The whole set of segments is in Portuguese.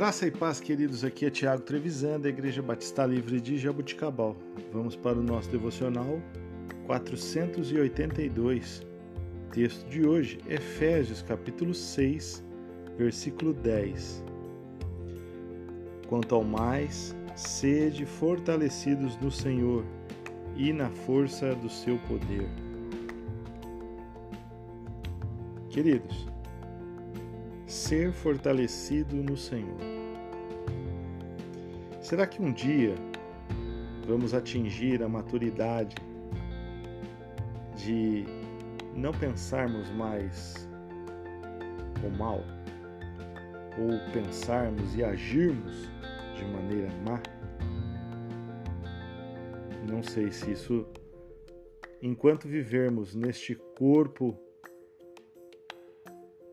Graça e paz, queridos. Aqui é Tiago Trevisan, da Igreja Batista Livre de Jabuticabal. Vamos para o nosso devocional 482. Texto de hoje, Efésios, capítulo 6, versículo 10. Quanto ao mais, sede fortalecidos no Senhor e na força do seu poder. Queridos, ser fortalecido no Senhor. Será que um dia vamos atingir a maturidade de não pensarmos mais o mal ou pensarmos e agirmos de maneira má? Não sei se isso, enquanto vivermos neste corpo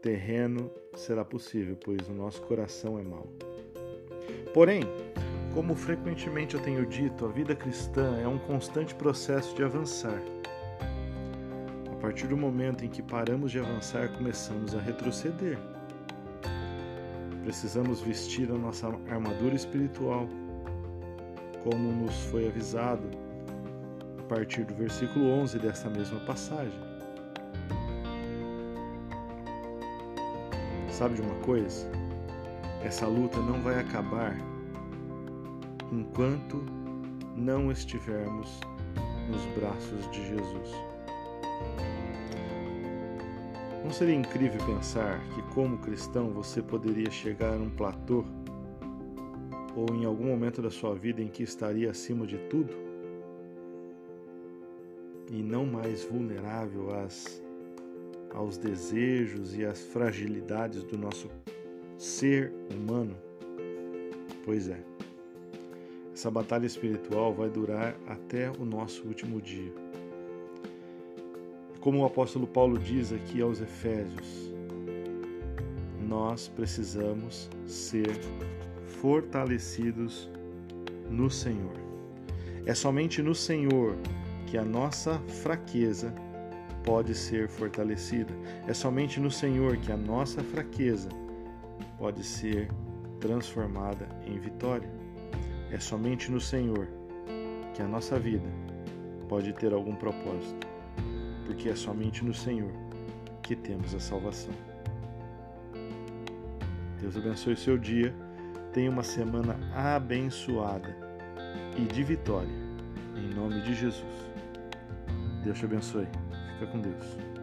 terreno será possível, pois o nosso coração é mau. Porém, como frequentemente eu tenho dito, a vida cristã é um constante processo de avançar. A partir do momento em que paramos de avançar, começamos a retroceder. Precisamos vestir a nossa armadura espiritual, como nos foi avisado a partir do versículo 11 desta mesma passagem. Sabe de uma coisa? Essa luta não vai acabar enquanto não estivermos nos braços de Jesus. Não seria incrível pensar que, como cristão, você poderia chegar a um platô ou em algum momento da sua vida em que estaria acima de tudo e não mais vulnerável às aos desejos e às fragilidades do nosso ser humano? Pois é. Essa batalha espiritual vai durar até o nosso último dia. Como o apóstolo Paulo diz aqui aos Efésios, nós precisamos ser fortalecidos no Senhor. É somente no Senhor que a nossa fraqueza pode ser fortalecida. É somente no Senhor que a nossa fraqueza pode ser transformada em vitória. É somente no Senhor que a nossa vida pode ter algum propósito, porque é somente no Senhor que temos a salvação. Deus abençoe seu dia. Tenha uma semana abençoada e de vitória. Em nome de Jesus. Deus te abençoe. Fica com Deus.